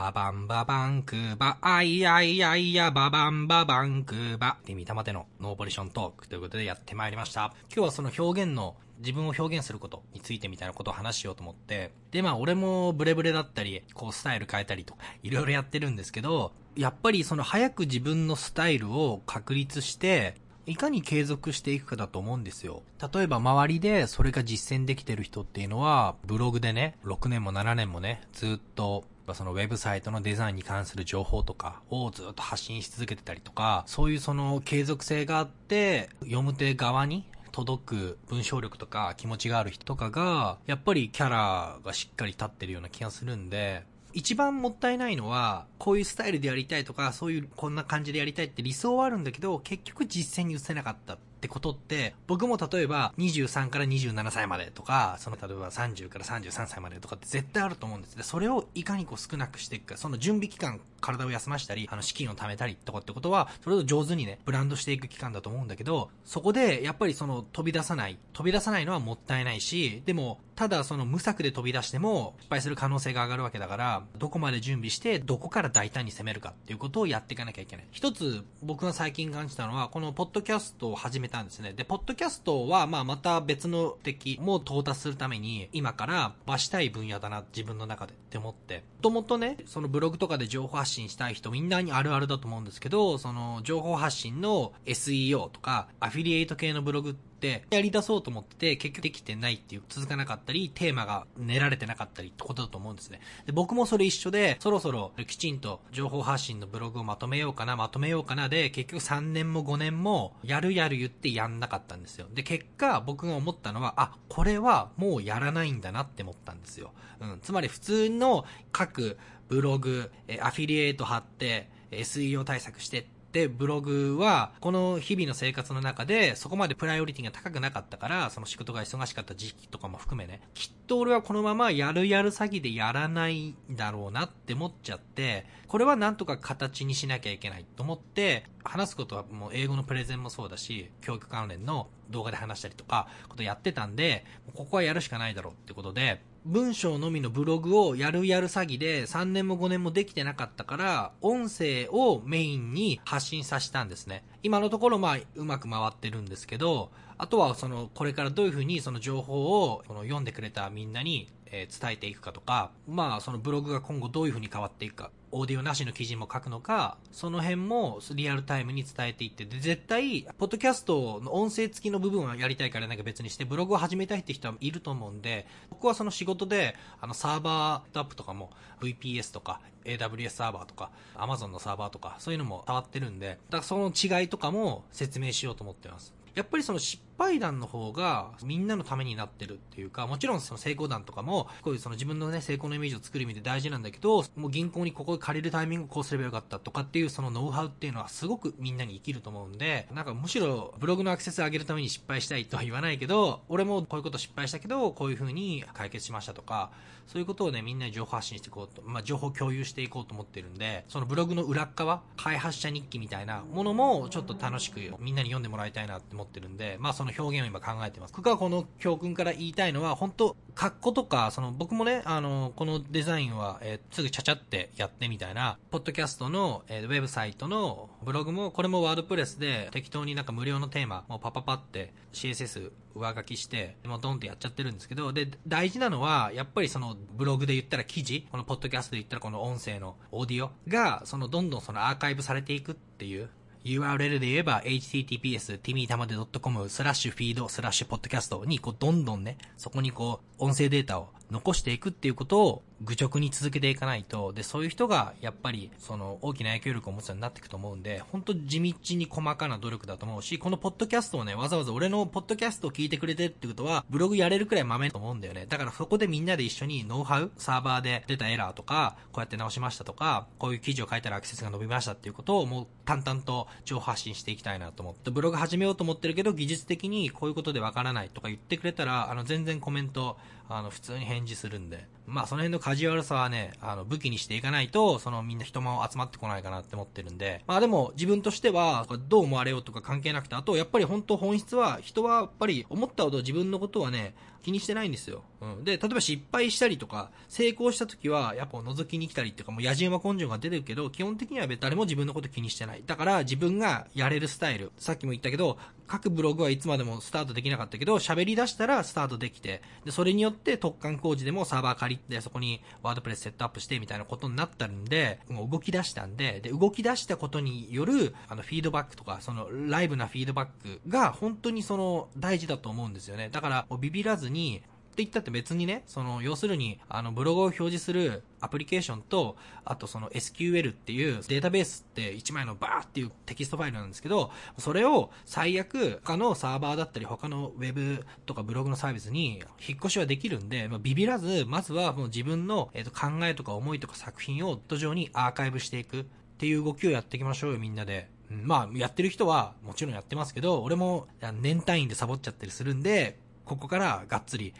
ババンババンクーバ、あいやいやいや、ババンババンクーバ、ティミタマテのノーポリショントークということでやってまいりました。今日はその表現の自分を表現することについてみたいなことを話しようと思って、で、まあ俺もブレブレだったり、こうスタイル変えたりとか、いろいろやってるんですけど、やっぱりその早く自分のスタイルを確立して、いかに継続していくかだと思うんですよ。例えば周りでそれが実践できてる人っていうのは、ブログでね、6年も7年もね、ずっとそのウェブサイトのデザインに関する情報とかをずっと発信し続けてたりとか、そういうその継続性があって、読む手側に届く文章力とか気持ちがある人とかが、やっぱりキャラがしっかり立ってるような気がするんで、一番もったいないのは、こういうスタイルでやりたいとか、そういうこんな感じでやりたいって理想はあるんだけど、結局実践に移せなかったっってことって、僕も例えば23から27歳までとか、その例えば30から33歳までとかって絶対あると思うんですで、それをいかにこう少なくしていくか、その準備期間、体を休ましたり、あの資金を貯めたりとかってことは、それを上手にね、ブランドしていく期間だと思うんだけど、そこでやっぱりその飛び出さない、飛び出さないのはもったいないし、でも、ただその無策で飛び出しても失敗する可能性が上がるわけだから、どこまで準備して、どこから大胆に攻めるかっていうことをやっていかなきゃいけない。一つ僕が最近感じたのは、このポッドキャストを始めたんですね。で、ポッドキャストは、まあ、また別の敵も到達するために、今から場したい分野だな、自分の中でって思って。もともとね、そのブログとかで情報発信したい人、みんなにあるあるだと思うんですけど、その情報発信の SEO とか、アフィリエイト系のブログってやり出そうと思ってて、結局できてないっていう、続かなかったり、テーマが練られてなかったりってことだと思うんですね。で、僕もそれ一緒で、そろそろきちんと情報発信のブログをまとめようかな、まとめようかなで、結局3年も5年も、やるやる言ってやんなかったんですよ。で、結果、僕が思ったのは、あ、これはもうやらないんだなって思ったんですよ。うん。つまり普通の各ブログ、えアフィリエイト貼って、SEO 対策してで、ブログは、この日々の生活の中で、そこまでプライオリティが高くなかったから、その仕事が忙しかった時期とかも含めね、きっと俺はこのままやるやる詐欺でやらないんだろうなって思っちゃって、これはなんとか形にしなきゃいけないと思って、話すことはもう英語のプレゼンもそうだし、教育関連の動画で話したりとか、ことやってたんで、ここはやるしかないだろうってことで、文章のみのブログをやるやる詐欺で3年も5年もできてなかったから、音声をメインに発信させたんですね。今のところまあうまく回ってるんですけど、あとはそのこれからどういうふうにその情報をこの読んでくれたみんなにえ伝えていくかとか、まあそのブログが今後どういうふうに変わっていくか、オーディオなしの記事も書くのか、その辺もリアルタイムに伝えていって、で、絶対、ポッドキャストの音声付きの部分はやりたいからなんか別にして、ブログを始めたいって人はいると思うんで、僕はその仕事で、あの、サーバーアップとかも、VPS とか、AWS サーバーとか、Amazon のサーバーとか、そういうのも触ってるんで、だからその違いとかも説明しようと思ってます。やっぱりその失敗談の方がみんなのためになってるっていうか、もちろんその成功談とかも、こういうその自分のね、成功のイメージを作る意味で大事なんだけど、もう銀行にここ借りるタイミングこうすればよかったとかっていうそのノウハウっていうのはすごくみんなに生きると思うんで、なんかむしろブログのアクセス上げるために失敗したいとは言わないけど、俺もこういうこと失敗したけど、こういう風に解決しましたとか、そういうことをね、みんなに情報発信していこうと、まあ、情報共有していこうと思ってるんで、そのブログの裏側、開発者日記みたいなものもちょっと楽しくみんなに読んでもらいたいなって思ってるんで、まあその表現を今考えてます。僕はこの教訓から言いたいのは、本当格好とか、その僕もね、あの、このデザインは、えー、すぐちゃちゃってやってみたいな、ポッドキャストの、えー、ウェブサイトのブログも、これもワードプレスで適当になんか無料のテーマ、もうパパパって CSS 上書きして、もうドンってやっちゃってるんですけど、で、大事なのは、やっぱりそのブログで言ったら記事、このポッドキャストで言ったらこの音声のオーディオが、そのどんどんそのアーカイブされていくっていう、URL で言えば https timitamade.com スラッシュフィードスラッシュポッドキャストにこうどんどんね、そこにこう音声データを残していくっていうことを愚直に続けていかないと、で、そういう人がやっぱりその大きな影響力を持つようになっていくと思うんで、本当地道に細かな努力だと思うし、このポッドキャストをね、わざわざ俺のポッドキャストを聞いてくれてるってことは、ブログやれるくらいマメだと思うんだよね。だからそこでみんなで一緒にノウハウ、サーバーで出たエラーとか、こうやって直しましたとか、こういう記事を書いたらアクセスが伸びましたっていうことをもう淡々と情報発信していきたいなと思って、ブログ始めようと思ってるけど、技術的にこういうことでわからないとか言ってくれたら、あの、全然コメント、あの、普通に返事するんで、まあその辺のカジュアルさはね、あの武器にしていかないと、そのみんな人も集まってこないかなって思ってるんで、まあでも自分としては、どう思われようとか関係なくて、あとやっぱり本当本質は、人はやっぱり思ったほど自分のことはね、気にしてないんですよ。うん。で、例えば失敗したりとか、成功した時は、やっぱ覗きに来たりっていうか、もう野じ馬根性が出てるけど、基本的には誰も自分のこと気にしてない。だから、自分がやれるスタイル。さっきも言ったけど、書くブログはいつまでもスタートできなかったけど、喋り出したらスタートできて、で、それによって突貫工事でもサーバー借りで、そこにワードプレスセットアップしてみたいなことになったんで、もう動き出したんで、で、動き出したことによる、あの、フィードバックとか、その、ライブなフィードバックが本当にその、大事だと思うんですよね。だから、ビビらずに、って言ったって別にね、その、要するに、あの、ブログを表示するアプリケーションと、あとその SQL っていうデータベースって1枚のバーっていうテキストファイルなんですけど、それを最悪他のサーバーだったり他のウェブとかブログのサービスに引っ越しはできるんで、まあ、ビビらず、まずはもう自分の、えー、と考えとか思いとか作品を土壌にアーカイブしていくっていう動きをやっていきましょうよ、みんなで。まあ、やってる人はもちろんやってますけど、俺も年単位でサボっちゃったりするんで、ここからがっつり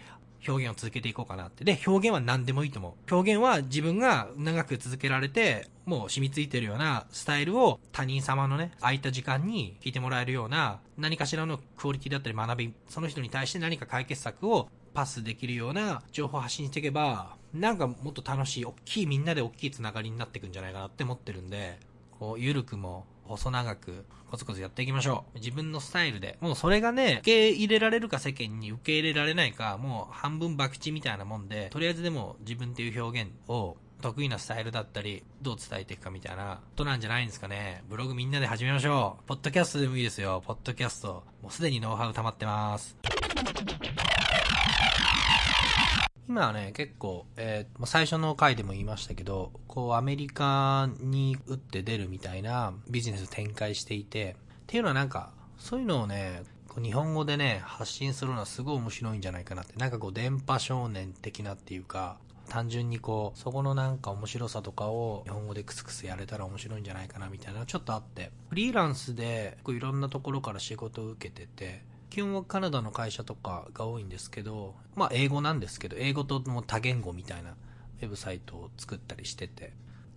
表現を続けていこうかなって。で、表現は何でもいいと思う。表現は自分が長く続けられて、もう染みついてるようなスタイルを他人様のね、空いた時間に聞いてもらえるような何かしらのクオリティだったり学び、その人に対して何か解決策をパスできるような情報を発信していけば、なんかもっと楽しい、大きいみんなで大きいつながりになっていくんじゃないかなって思ってるんで、こう、ゆるくも細長くコツコツやっていきましょう。自分のスタイルで。もうそれがね、受け入れられるか世間に受け入れられないか、もう半分博打みたいなもんで、とりあえずでも自分っていう表現を得意なスタイルだったり、どう伝えていくかみたいなことなんじゃないんですかね。ブログみんなで始めましょう。ポッドキャストでもいいですよ。ポッドキャスト。もうすでにノウハウ溜まってます。今はね、結構、えー、最初の回でも言いましたけど、こう、アメリカに打って出るみたいなビジネス展開していて、っていうのはなんか、そういうのをね、日本語でね、発信するのはすごい面白いんじゃないかなって。なんかこう、電波少年的なっていうか、単純にこう、そこのなんか面白さとかを日本語でクスクスやれたら面白いんじゃないかなみたいなちょっとあって、フリーランスでこういろんなところから仕事を受けてて、基本はカナダの会社とかが多いんですけど、まあ英語なんですけど、英語とも多言語みたいなウェブサイトを作ったりしてて、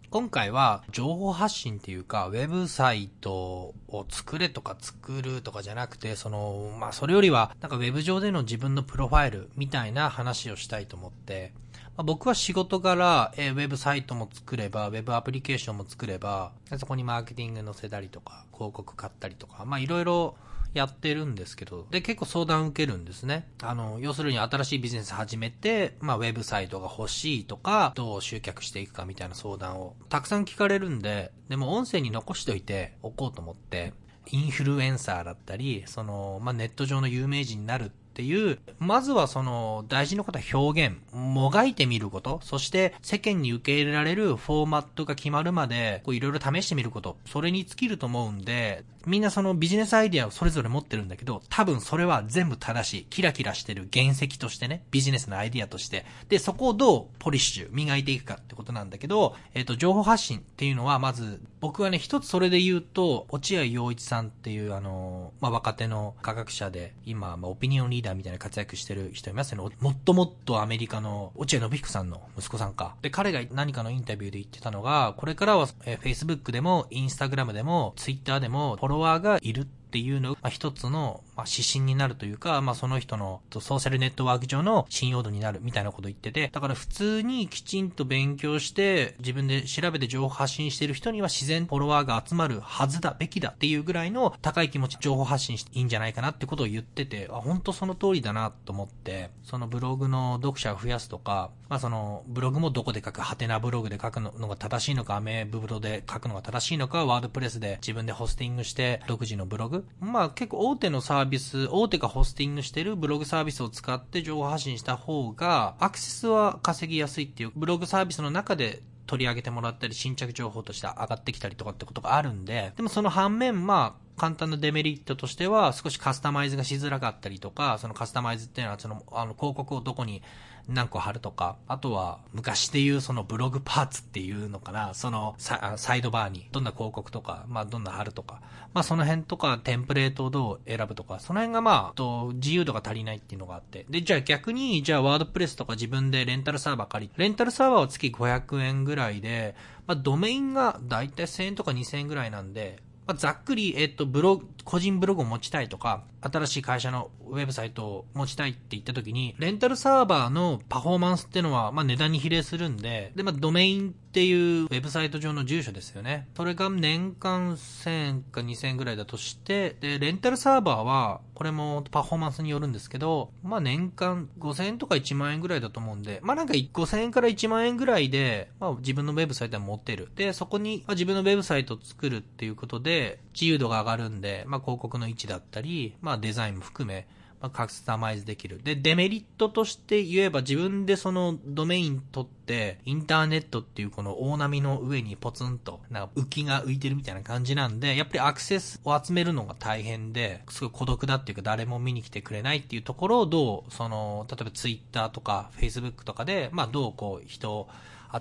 今回は情報発信っていうか、ウェブサイトを作れとか作るとかじゃなくて、その、まあそれよりは、なんかウェブ上での自分のプロファイルみたいな話をしたいと思って、まあ、僕は仕事から、えー、ウェブサイトも作れば、ウェブアプリケーションも作れば、そこにマーケティング載せたりとか、広告買ったりとか、まあいろいろやってるんですけど、で、結構相談受けるんですね。あの、要するに新しいビジネス始めて、まあ、ウェブサイトが欲しいとか、どう集客していくかみたいな相談をたくさん聞かれるんで、でも音声に残しておいておこうと思って、インフルエンサーだったり、その、まあ、ネット上の有名人になるってていう、まずはその大事なことは表現、もがいてみること、そして世間に受け入れられるフォーマットが決まるまで、いろいろ試してみること、それに尽きると思うんで、みんなそのビジネスアイディアをそれぞれ持ってるんだけど、多分それは全部正しい。キラキラしてる原石としてね、ビジネスのアイディアとして。で、そこをどうポリッシュ、磨いていくかってことなんだけど、えっ、ー、と、情報発信っていうのは、まず、僕はね、一つそれで言うと、落合陽一さんっていう、あの、まあ、若手の科学者で、今、まあ、オピニオンリーダーみたいな活躍してる人いますよね。もっともっとアメリカの落合信彦さんの息子さんか。で、彼が何かのインタビューで言ってたのが、これからは、えー、Facebook でも、Instagram でも、Twitter でも、フォロワーがいるっていうのが一つの、まあ、指針になるというか、まあ、その人のソーシャルネットワーク上の信用度になるみたいなこと言ってて、だから普通にきちんと勉強して自分で調べて情報発信してる人には自然フォロワーが集まるはずだ、べきだっていうぐらいの高い気持ち情報発信していいんじゃないかなってことを言ってて、あ、本当その通りだなと思って、そのブログの読者を増やすとか、まあそのブログもどこで書く、ハテナブログで書くのが正しいのか、アメブブロで書くのが正しいのか、ワードプレスで自分でホスティングして独自のブログ。まあ結構大手のサーービス、大手がホスティングしてるブログサービスを使って情報発信した方が、アクセスは稼ぎやすいっていう、ブログサービスの中で取り上げてもらったり、新着情報として上がってきたりとかってことがあるんで、でもその反面、まあ、簡単なデメリットとしては、少しカスタマイズがしづらかったりとか、そのカスタマイズっていうのは、その、あの、広告をどこに何個貼るとか、あとは、昔で言うそのブログパーツっていうのかな、そのサ、サイドバーに、どんな広告とか、まあ、どんな貼るとか、まあ、その辺とか、テンプレートをどう選ぶとか、その辺がまあ、と、自由度が足りないっていうのがあって。で、じゃあ逆に、じゃあワードプレスとか自分でレンタルサーバー借りレンタルサーバーは月500円ぐらいで、まあ、ドメインがだいたい1000円とか2000円ぐらいなんで、まあ、ざっくり、えっと、ブログ、個人ブログを持ちたいとか、新しい会社のウェブサイトを持ちたいって言った時に、レンタルサーバーのパフォーマンスっていうのは、まあ、値段に比例するんで、で、まあ、ドメインっていうウェブサイト上の住所ですよね。それが年間1000円か2000円ぐらいだとして、で、レンタルサーバーは、これもパフォーマンスによるんですけど、まあ、年間5000円とか1万円ぐらいだと思うんで、まあ、なんか5000円から1万円ぐらいで、まあ、自分のウェブサイトは持ってる。で、そこに、まあ、自分のウェブサイトを作るっていうことで、自由度が上がるんで、まあ、広告の位置だったり、まあ、まあデザインも含め、まあ、カスタマイズできる。で、デメリットとして言えば自分でそのドメイン取って、インターネットっていうこの大波の上にポツンと、なんか浮きが浮いてるみたいな感じなんで、やっぱりアクセスを集めるのが大変で、すごい孤独だっていうか誰も見に来てくれないっていうところをどう、その、例えばツイッターとかフェイスブックとかで、まあどうこう人を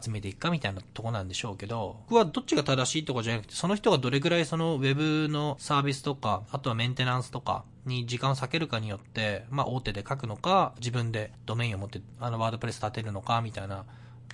集めていくかみたいなとこなんでしょうけど、僕はどっちが正しいとかじゃなくて、その人がどれぐらいそのウェブのサービスとか、あとはメンテナンスとかに時間を避けるかによって、まあ大手で書くのか、自分でドメインを持って、あのワードプレス立てるのか、みたいな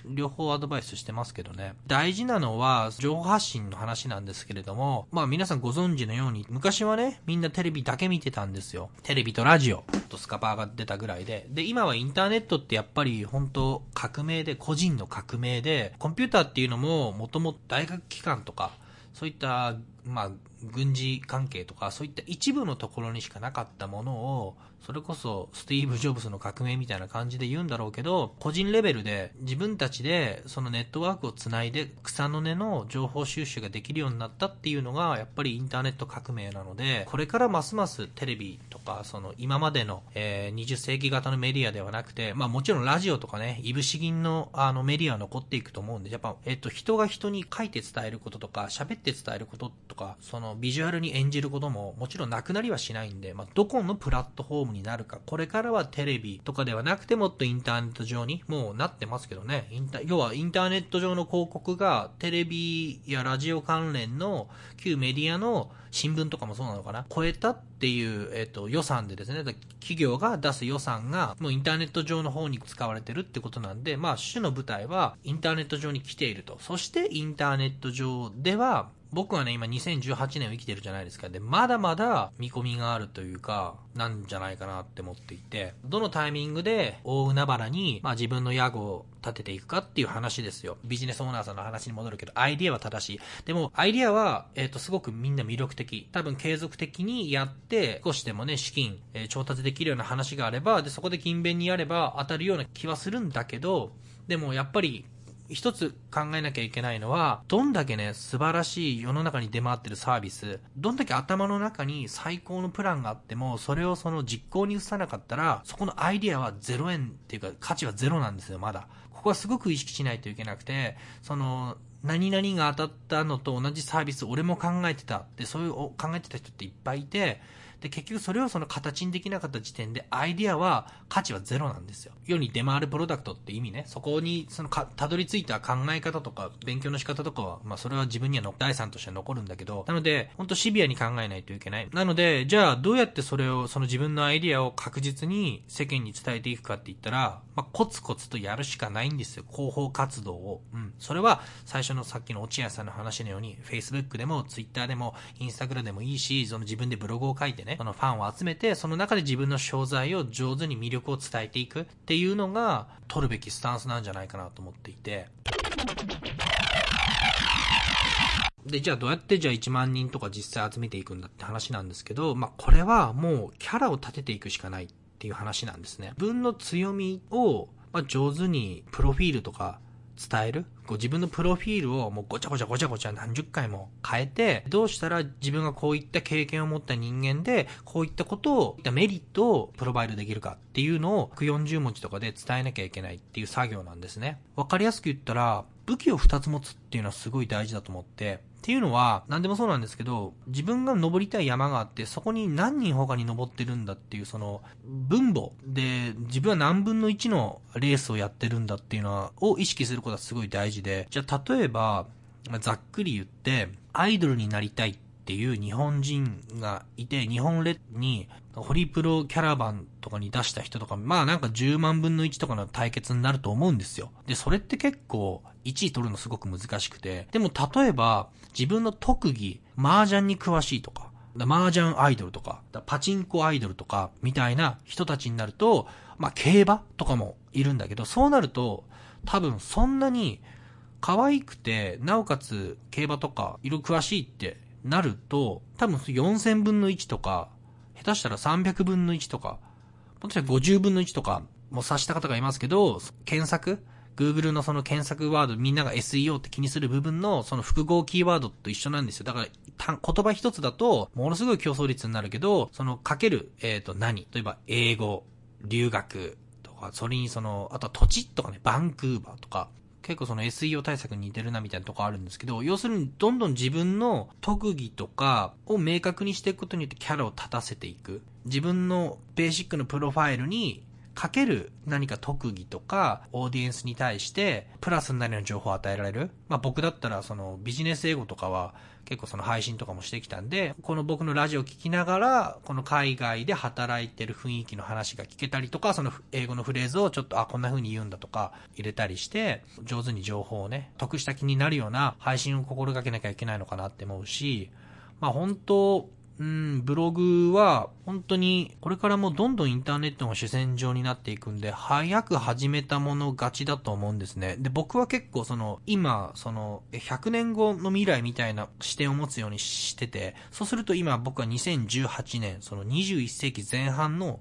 両方アドバイスしてますけどね。大事なのは、情報発信の話なんですけれども、まあ皆さんご存知のように、昔はね、みんなテレビだけ見てたんですよ。テレビとラジオとスカパーが出たぐらいで。で、今はインターネットってやっぱり本当革命で、個人の革命で、コンピューターっていうのも、もともと大学機関とか、そういった、まあ、軍事関係とか、そういった一部のところにしかなかったものを、それこそスティーブ・ジョブズの革命みたいな感じで言うんだろうけど、個人レベルで自分たちでそのネットワークをつないで草の根の情報収集ができるようになったっていうのがやっぱりインターネット革命なので、これからますますテレビとか、その今までの、えー、20世紀型のメディアではなくて、まあもちろんラジオとかね、いぶし銀のあのメディアは残っていくと思うんで、やっぱ、えっと、人が人に書いて伝えることとか、喋って伝えることとか、そのビジュアルに演じることももちろんなくなりはしないんで、まあどこのプラットフォームになるか、これからはテレビとかではなくてもっとインターネット上にもうなってますけどね。インタ要はインターネット上の広告がテレビやラジオ関連の旧メディアの新聞とかもそうなのかな超えたっっていう、えっ、と、予算でですね、企業が出す予算がもうインターネット上の方に使われてるってことなんで、まあ、主の舞台はインターネット上に来ていると。そしてインターネット上では僕はね、今2018年を生きてるじゃないですか。で、まだまだ見込みがあるというか、なんじゃないかなって思っていて、どのタイミングで大海原に、まあ自分の屋号立てていくかっていう話ですよ。ビジネスオーナーさんの話に戻るけど、アイディアは正しい。でも、アイディアは、えっ、ー、と、すごくみんな魅力的。多分継続的にやって、少しでもね、資金、えー、調達できるような話があれば、で、そこで勤勉にやれば当たるような気はするんだけど、でもやっぱり一つ考えなきゃいけないのは、どんだけね、素晴らしい世の中に出回ってるサービス、どんだけ頭の中に最高のプランがあっても、それをその実行に移さなかったら、そこのアイディアは0円っていうか、価値はゼロなんですよ、まだ。ここはすごく意識しないといけなくて、その、何々が当たったのと同じサービス、俺も考えてた。って、そういう考えてた人っていっぱいいて、で、結局それをその形にできなかった時点で、アイディアは価値はゼロなんですよ。世に出回るプロダクトって意味ね。そこに、そのか、たどり着いた考え方とか、勉強の仕方とかは、まあそれは自分にはの第三として残るんだけど、なので、ほんとシビアに考えないといけない。なので、じゃあどうやってそれを、その自分のアイディアを確実に世間に伝えていくかって言ったら、まあコツコツとやるしかないんですよ。広報活動を。うん。それは、最初のさっきの落合さんの話のように、Facebook でも Twitter でも Instagram でもいいし、その自分でブログを書いてね、そのファンを集めて、その中で自分の商材を上手に魅力を伝えていくっていうのが、取るべきスタンスなんじゃないかなと思っていて。で、じゃあどうやってじゃあ1万人とか実際集めていくんだって話なんですけど、まあこれはもうキャラを立てていくしかないっていう話なんですね。自分の強みを、まあ、上手にプロフィールとか伝える？こう自分のプロフィールをもうごちゃごちゃごちゃごちゃ何十回も変えて、どうしたら自分がこういった経験を持った人間で、こういったことを、いったメリットをプロバイドできるかっていうのを140文字とかで伝えなきゃいけないっていう作業なんですね。わかりやすく言ったら、武器を2つ持つっていうのはすごい大事だと思って、っていうのは、何でもそうなんですけど、自分が登りたい山があって、そこに何人他に登ってるんだっていう、その、分母で、自分は何分の1のレースをやってるんだっていうのは、を意識することはすごい大事で、じゃあ例えば、ざっくり言って、アイドルになりたいっていう日本人がいて、日本列に、ホリプロキャラバンとかに出した人とか、まあなんか10万分の1とかの対決になると思うんですよ。で、それって結構1位取るのすごく難しくて、でも例えば自分の特技、麻雀に詳しいとか、麻雀アイドルとか、パチンコアイドルとか、みたいな人たちになると、まあ競馬とかもいるんだけど、そうなると、多分そんなに可愛くて、なおかつ競馬とか色詳しいってなると、多分4000分の1とか、下手したら300分の1とか、もしかしたら50分の1とか、もう察した方がいますけど、検索 Google のその検索ワード、みんなが SEO って気にする部分のその複合キーワードと一緒なんですよ。だから、言葉一つだと、ものすごい競争率になるけど、そのかける、えっ、ー、と何？例えば、英語、留学とか、それにその、あとは土地とかね、バンクーバーとか、結構その SEO 対策に似てるなみたいなとこあるんですけど、要するにどんどん自分の特技とかを明確にしていくことによってキャラを立たせていく。自分のベーシックのプロファイルにかける何か特技とか、オーディエンスに対して、プラスになるような情報を与えられる。まあ僕だったら、そのビジネス英語とかは、結構その配信とかもしてきたんで、この僕のラジオを聞きながら、この海外で働いてる雰囲気の話が聞けたりとか、その英語のフレーズをちょっと、あ、こんな風に言うんだとか入れたりして、上手に情報をね、得した気になるような配信を心がけなきゃいけないのかなって思うし、まあ本当、うん、ブログは、本当に、これからもどんどんインターネットが主戦場になっていくんで、早く始めたもの勝ちだと思うんですね。で、僕は結構その、今、その、100年後の未来みたいな視点を持つようにしてて、そうすると今僕は2018年、その21世紀前半の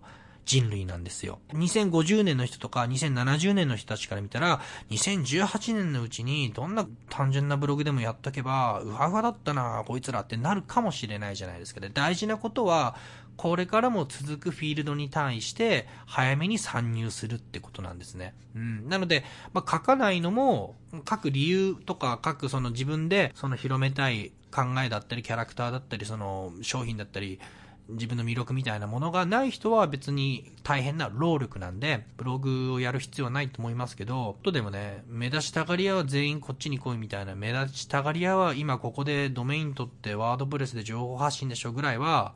人類なんですよ。2050年の人とか2070年の人たちから見たら、2018年のうちにどんな単純なブログでもやっとけば、うわうわだったなこいつらってなるかもしれないじゃないですか。で、大事なことは、これからも続くフィールドに対して、早めに参入するってことなんですね。うん。なので、まあ、書かないのも、書く理由とか、書くその自分で、その広めたい考えだったり、キャラクターだったり、その商品だったり、自分の魅力みたいなものがない人は別に大変な労力なんで、ブログをやる必要はないと思いますけど、とでもね、目立ちたがり屋は全員こっちに来いみたいな、目立ちたがり屋は今ここでドメイン取ってワードプレスで情報発信でしょぐらいは、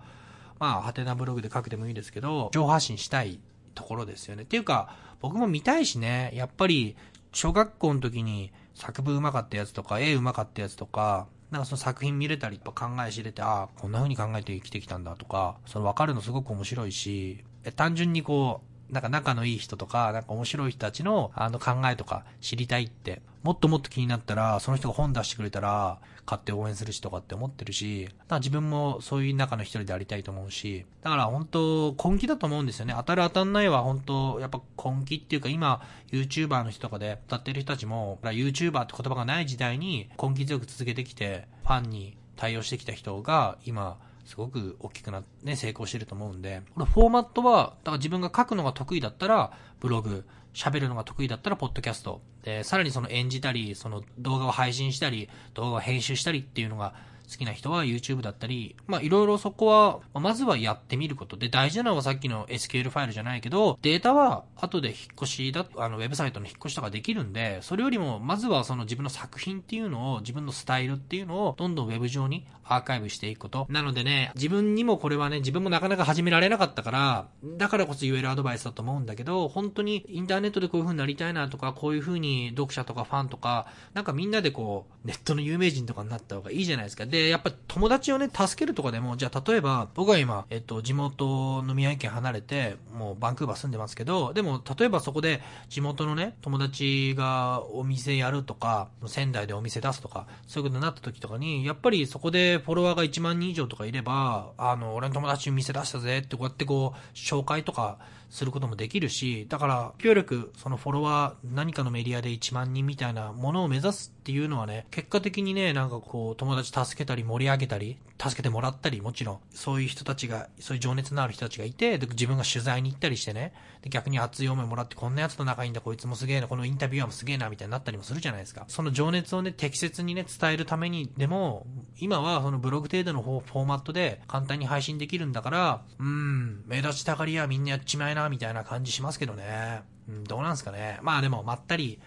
まあ、ハテナブログで書くでもいいですけど、情報発信したいところですよね。っていうか、僕も見たいしね、やっぱり、小学校の時に作文上手かったやつとか、絵上手かったやつとか、なんかその作品見れたりとか考え知れて、ああ、こんな風に考えて生きてきたんだとか、それ分かるのすごく面白いし、単純にこう、なんか仲のいい人とか、なんか面白い人たちのあの考えとか知りたいって、もっともっと気になったら、その人が本出してくれたら、買って応援するしとかって思ってるし、だから自分もそういう中の一人でありたいと思うし、だから本当根気だと思うんですよね。当たる当たんないは本当やっぱ根気っていうか今、YouTuber の人とかで歌ってる人たちも、YouTuber って言葉がない時代に根気強く続けてきて、ファンに対応してきた人が今、すごく大きくなって、ね、成功してると思うんで、これフォーマットは、だから自分が書くのが得意だったら、ブログ、喋るのが得意だったら、ポッドキャスト。で、さらにその演じたり、その動画を配信したり、動画を編集したりっていうのが好きな人は YouTube だったり、まあいろいろそこは、まずはやってみることで、大事なのはさっきの SQL ファイルじゃないけど、データは後で引っ越しだ、あの、ウェブサイトの引っ越しとかできるんで、それよりも、まずはその自分の作品っていうのを、自分のスタイルっていうのを、どんどんウェブ上にアーカイブしていくこと。なのでね、自分にもこれはね、自分もなかなか始められなかったから、だからこそ言えるアドバイスだと思うんだけど、本当にインターネットでこういう風になりたいなとか、こういう風に読者とかファンとか、なんかみんなでこう、ネットの有名人とかになった方がいいじゃないですか。で、でやっぱ友達をね、助けるとかでも、じゃあ例えば、僕は今、えっと、地元の宮城県離れて、もうバンクーバー住んでますけど、でも、例えばそこで地元のね、友達がお店やるとか、仙台でお店出すとか、そういうことになった時とかに、やっぱりそこでフォロワーが1万人以上とかいれば、あの、俺の友達に店出したぜってこうやってこう、紹介とかすることもできるし、だから、協力、そのフォロワー、何かのメディアで1万人みたいなものを目指すっていうのはね、結果的にね、なんかこう、友達助けたり盛り上げたり、助けてもらったり、もちろん、そういう人たちが、そういう情熱のある人たちがいて、で自分が取材に行ったりしてね、で逆に熱い思いもらって、こんな奴と仲いいんだ、こいつもすげえな、このインタビュアーもすげえな、みたいになったりもするじゃないですか。その情熱をね、適切にね、伝えるためにでも、今はそのブログ程度のフォーマットで簡単に配信できるんだから、うん、目立ちたがりやみんなやっちまいな、みたいな感じしますけどね。うん、どうなんすかね。まあでも、まったり、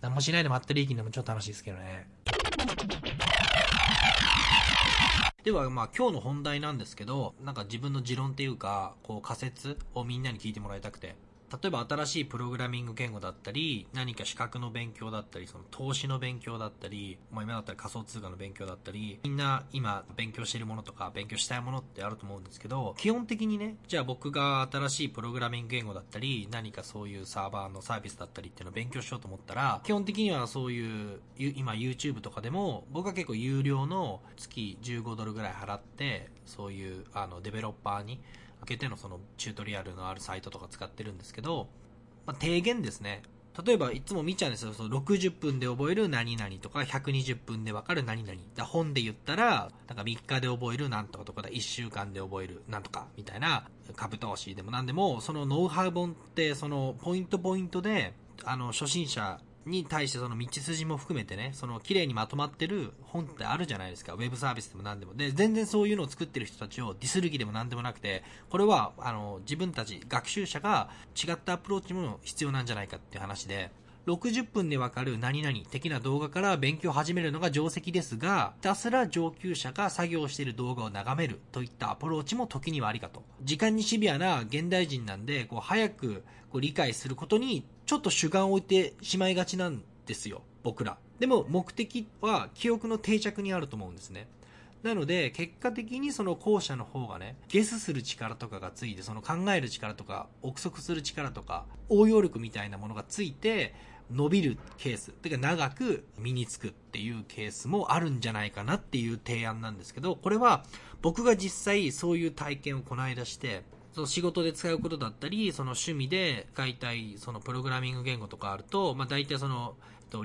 何もしないでまったり生きるのもちょっと楽しいですけどね。では、まあ今日の本題なんですけど、なんか自分の持論っていうか、こう仮説をみんなに聞いてもらいたくて。例えば新しいプログラミング言語だったり、何か資格の勉強だったり、その投資の勉強だったり、まあ今だったら仮想通貨の勉強だったり、みんな今勉強しているものとか勉強したいものってあると思うんですけど、基本的にね、じゃあ僕が新しいプログラミング言語だったり、何かそういうサーバーのサービスだったりっていうのを勉強しようと思ったら、基本的にはそういう、今 YouTube とかでも、僕は結構有料の月15ドルぐらい払って、そういうあのデベロッパーにけてのそのチュートリアルのあるサイトとか使ってるんですけど、まあ、提言ですね。例えば、いつも見ちゃうんですよ。その60分で覚える何々とか、120分でわかる何々。だ本で言ったら、なんか3日で覚えるなんとかとかだ、1週間で覚えるなんとか、みたいな、株投資でも何でも、そのノウハウ本って、そのポイントポイントで、あの、初心者に対してその道筋も含めてね、その綺麗にまとまってる本ってあるじゃないですか。ウェブサービスでも何でも。で、全然そういうのを作ってる人たちをディスる気でも何でもなくて、これは、あの、自分たち、学習者が違ったアプローチも必要なんじゃないかっていう話で、60分でわかる何々的な動画から勉強を始めるのが定石ですが、ひたすら上級者が作業している動画を眺めるといったアプローチも時にはありかと。時間にシビアな現代人なんで、こう早くこう理解することにちょっと主眼を置いてしまいがちなんですよ、僕ら。でも目的は記憶の定着にあると思うんですね。なので、結果的にその後者の方がね、ゲスする力とかがついて、その考える力とか、憶測する力とか、応用力みたいなものがついて、伸びるケース、てか長く身につくっていうケースもあるんじゃないかなっていう提案なんですけど、これは僕が実際そういう体験をこの間して、その仕事で使うことだったり、その趣味で使いたいそのプログラミング言語とかあると、まあ大体その、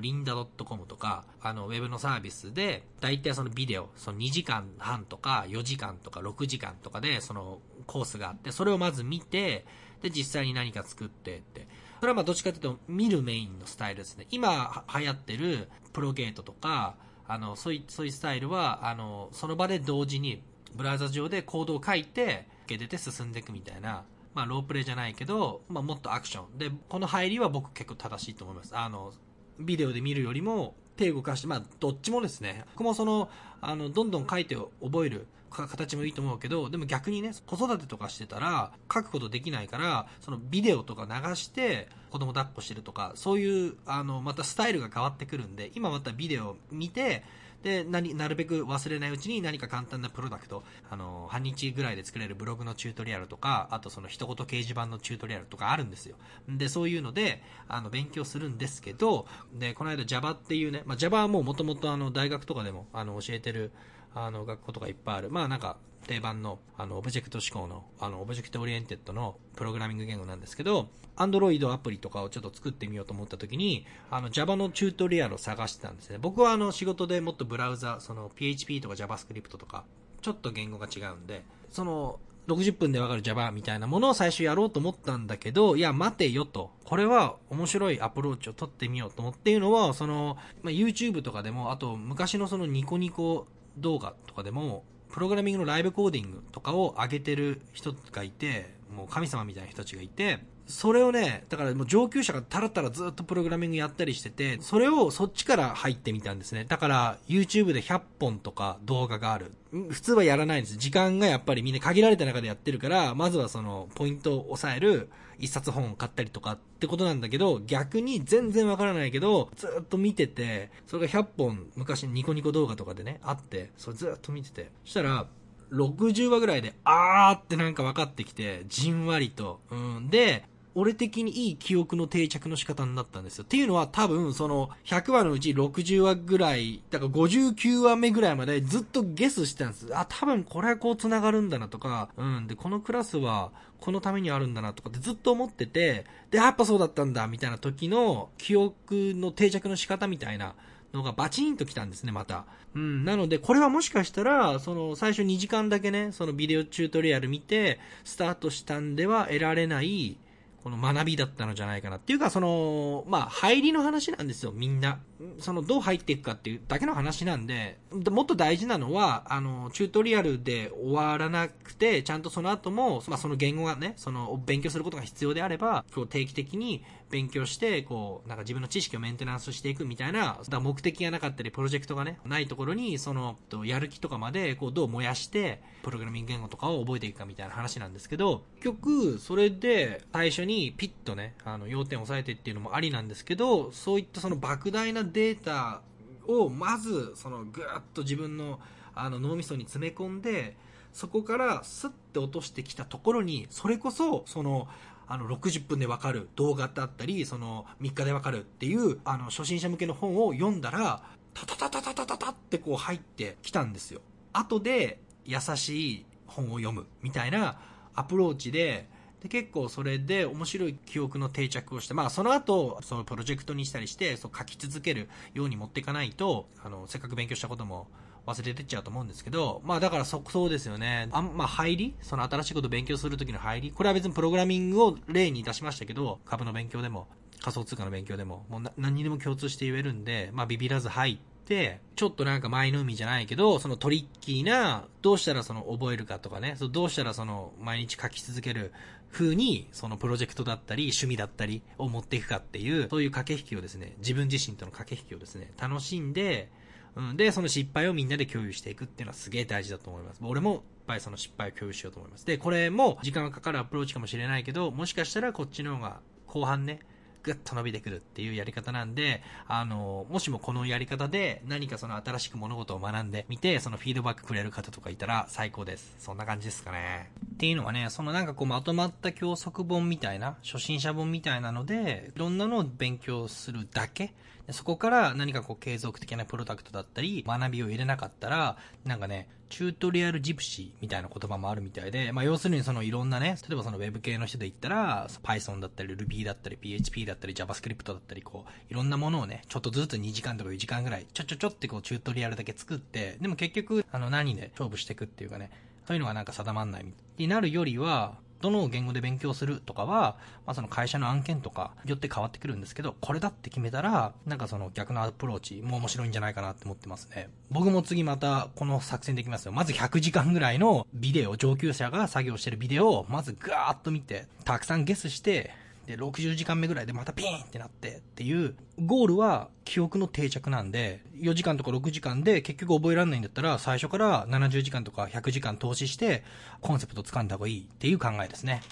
リンダ .com とか、あの、ウェブのサービスで、大体そのビデオ、その2時間半とか4時間とか6時間とかで、そのコースがあって、それをまず見て、で、実際に何か作ってって、それはまあどっちかというと見るメインのスタイルですね。今流行ってるプロゲートとか、あの、そういう、そういうスタイルは、あの、その場で同時にブラウザ上でコードを書いて、け出て進んでいくみたいな、まあロープレイじゃないけど、まあもっとアクション。で、この入りは僕結構正しいと思います。あの、ビデオで見るよりも手動かして、まあどっちもですね。僕もその、あの、どんどん書いて覚える形もいいと思うけど、でも逆にね、子育てとかしてたら、書くことできないから、そのビデオとか流して、子供抱っこしてるとか、そういう、あの、またスタイルが変わってくるんで、今またビデオ見て、で、何、なるべく忘れないうちに何か簡単なプロダクト、あの、半日ぐらいで作れるブログのチュートリアルとか、あとその一言掲示板のチュートリアルとかあるんですよ。で、そういうので、あの、勉強するんですけど、で、この間 Java っていうね、まあ、Java はもう元々あの、大学とかでも、あの、教えてる、あの、学校とかいっぱいある。まあなんか、定番の、あの、オブジェクト指向の、あの、 object-oriented のプログラミング言語なんですけど、Android アプリとかをちょっと作ってみようと思った時に、あの、Java のチュートリアルを探してたんですね。僕はあの、仕事でもっとブラウザ、その、PHP とか JavaScript とか、ちょっと言語が違うんで、その、60分でわかる Java みたいなものを最初やろうと思ったんだけど、いや、待てよと。これは面白いアプローチを取ってみようと思っていうのは、その、まあ、YouTube とかでも、あと昔のそのニコニコ動画とかでも、プログラミングのライブコーディングとかを上げてる人がいて、もう神様みたいな人たちがいて、それをね、だからもう上級者がタラタラずっとプログラミングやったりしてて、それをそっちから入ってみたんですね。だから YouTube で100本とか動画がある。普通はやらないんです。時間がやっぱりみんな限られた中でやってるから、まずはそのポイントを抑える一冊本を買ったりとかってことなんだけど、逆に全然わからないけど、ずっと見てて、それが100本昔ニコニコ動画とかでね、あって、それずっと見てて。そしたら、60話ぐらいで、あーってなんか分かってきて、じんわりと。うん。で、俺的にいい記憶の定着の仕方になったんですよ。っていうのは多分その100話のうち60話ぐらい、だから59話目ぐらいまでずっとゲスしてたんです。あ、多分これはこう繋がるんだなとか、うん。で、このクラスはこのためにあるんだなとかってずっと思ってて、で、やっぱそうだったんだみたいな時の記憶の定着の仕方みたいなのがバチンと来たんですね、また。うん、なので、これはもしかしたら、その、最初2時間だけね、そのビデオチュートリアル見て、スタートしたんでは得られない、この学びだったのじゃないかな。っていうか、その、まあ、入りの話なんですよ、みんな。その、どう入っていくかっていうだけの話なんで、もっと大事なのは、あの、チュートリアルで終わらなくて、ちゃんとその後も、まあ、その言語がね、その、勉強することが必要であれば、こう、定期的に勉強して、こう、なんか自分の知識をメンテナンスしていくみたいな、だ目的がなかったり、プロジェクトがね、ないところに、その、やる気とかまで、こう、どう燃やして、プログラミング言語とかを覚えていくかみたいな話なんですけど、結局、それで、最初にピッとね、あの、要点を押さえてっていうのもありなんですけど、そういったその莫大なデータを、まず、その、ぐっと自分の、あの、脳みそに詰め込んで、そこからスッて落としてきたところに、それこそ、その、あの、60分でわかる動画だったり、その、3日でわかるっていう、あの、初心者向けの本を読んだら、タタタタタタタタってこう入ってきたんですよ。後で、優しい本を読むみたいなアプローチで、で、結構それで面白い記憶の定着をして、まあその後、そのプロジェクトにしたりして、そう書き続けるように持っていかないと、あの、せっかく勉強したことも忘れてっちゃうと思うんですけど、まあだからそ、そうですよね。あんまあ入り？その新しいことを勉強するときの入り？これは別にプログラミングを例に出しましたけど、株の勉強でも、仮想通貨の勉強でも、もう何にでも共通して言えるんで、まあビビらず入って、ちょっとなんか前の海じゃないけど、そのトリッキーな、どうしたらその覚えるかとかね、そどうしたらその毎日書き続ける風に、そのプロジェクトだったり、趣味だったりを持っていくかっていう、そういう駆け引きをですね、自分自身との駆け引きをですね、楽しんで、うん、で、その失敗をみんなで共有していくっていうのはすげえ大事だと思います。俺も、やっぱりその失敗を共有しようと思います。で、これも時間がかかるアプローチかもしれないけど、もしかしたらこっちの方が後半ね、ぐっと伸びてくるっていうやり方なんで、あの、もしもこのやり方で何かその新しく物事を学んでみて、そのフィードバックくれる方とかいたら最高です。そんな感じですかね。っていうのはね、そのなんかこうまとまった教則本みたいな、初心者本みたいなので、いろんなのを勉強するだけそこから何かこう継続的なプロダクトだったり、学びを入れなかったら、なんかね、チュートリアルジプシーみたいな言葉もあるみたいで、まあ要するにそのいろんなね、例えばその Web 系の人で言ったら、Python だったり Ruby だったり PHP だったり JavaScript だったりこう、いろんなものをね、ちょっとずつ2時間とか4時間ぐらい、ちょちょちょってこうチュートリアルだけ作って、でも結局、あの何で勝負していくっていうかね、そういうのがなんか定まんないになるよりは、どの言語で勉強するとかは、まあ、その会社の案件とかによって変わってくるんですけど、これだって決めたら、なんかその逆のアプローチも面白いんじゃないかなって思ってますね。僕も次またこの作戦できますよ。まず100時間ぐらいのビデオ、上級者が作業してるビデオをまずガーッと見て、たくさんゲスして、で、60時間目ぐらいでまたピーンってなってっていう、ゴールは記憶の定着なんで、4時間とか6時間で結局覚えられないんだったら、最初から70時間とか100時間投資して、コンセプト掴んだ方がいいっていう考えですね。